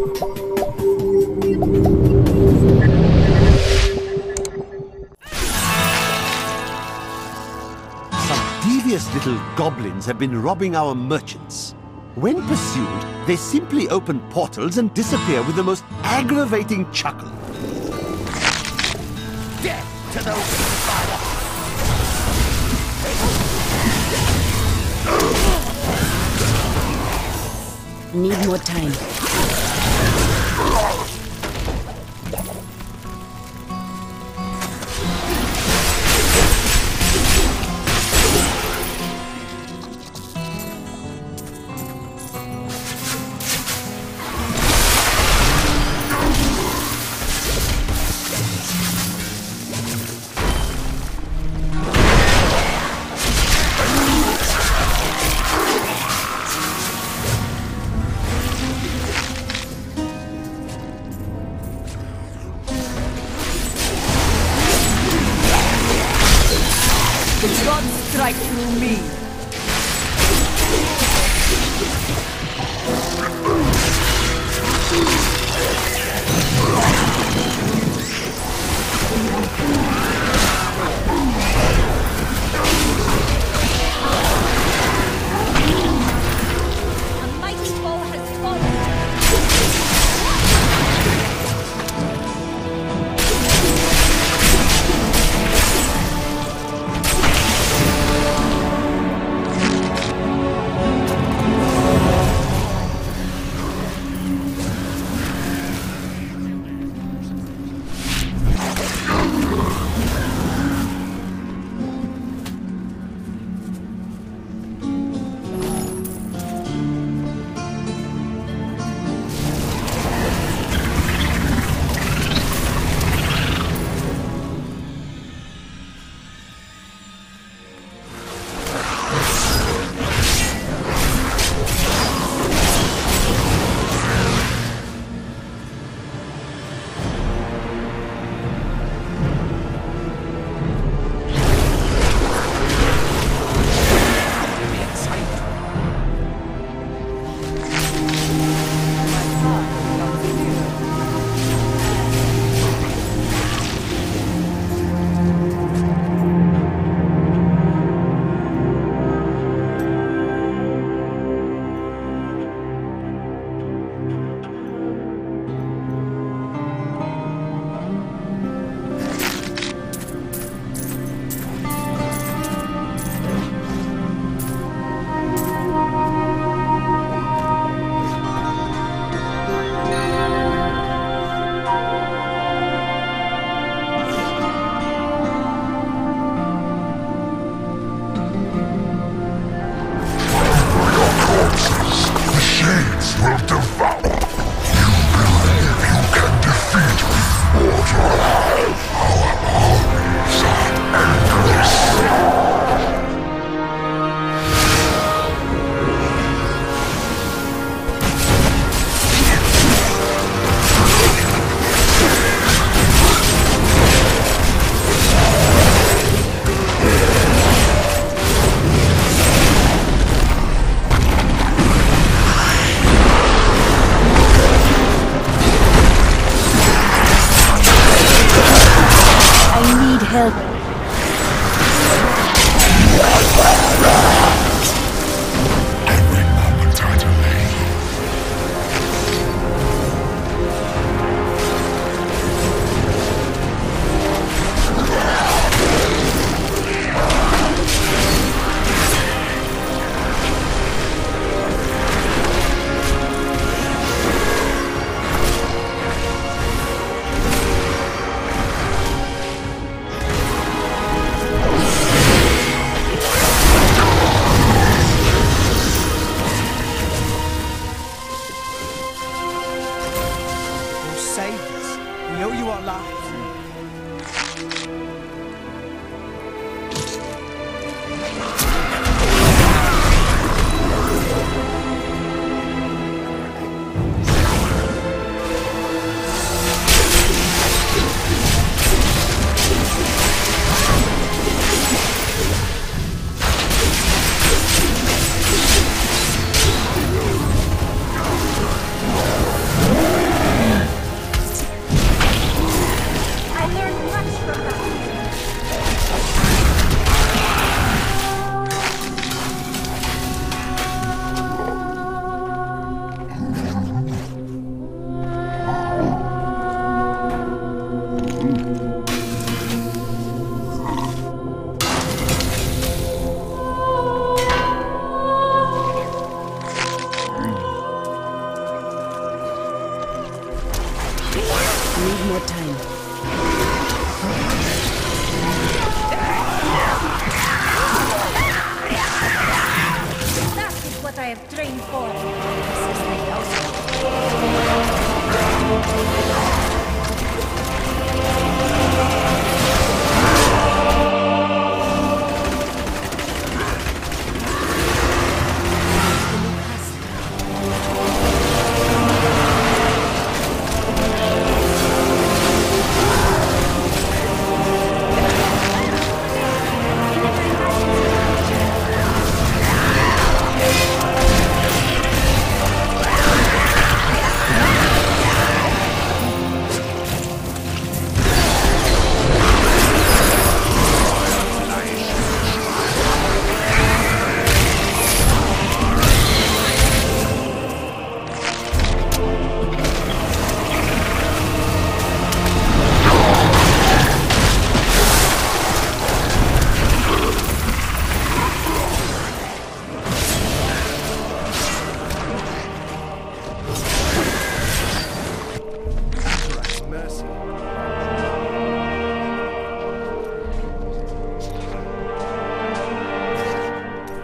Some devious little goblins have been robbing our merchants. When pursued, they simply open portals and disappear with the most aggravating chuckle. Death to those Need more time. Strike through me. You our lives. Need more time. That is what I have trained for.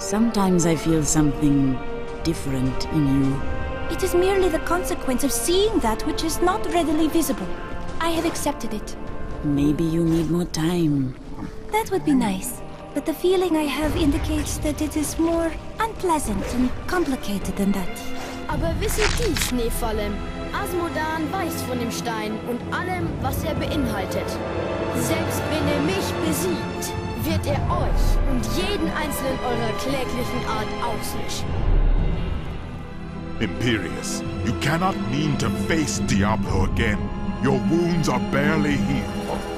Sometimes I feel something different in you. It is merely the consequence of seeing that which is not readily visible. I have accepted it. Maybe you need more time. That would be nice. But the feeling I have indicates that it is more unpleasant and complicated than that. Aber wisse dies, Nephalem. Azmodan weiß von dem Stein und allem, was er beinhaltet. Selbst wenn er mich besiegt, wird er euch und jeden einzelnen eurer kläglichen Art auslöschen. Imperius, you cannot mean to face Diablo again. Your wounds are barely healed.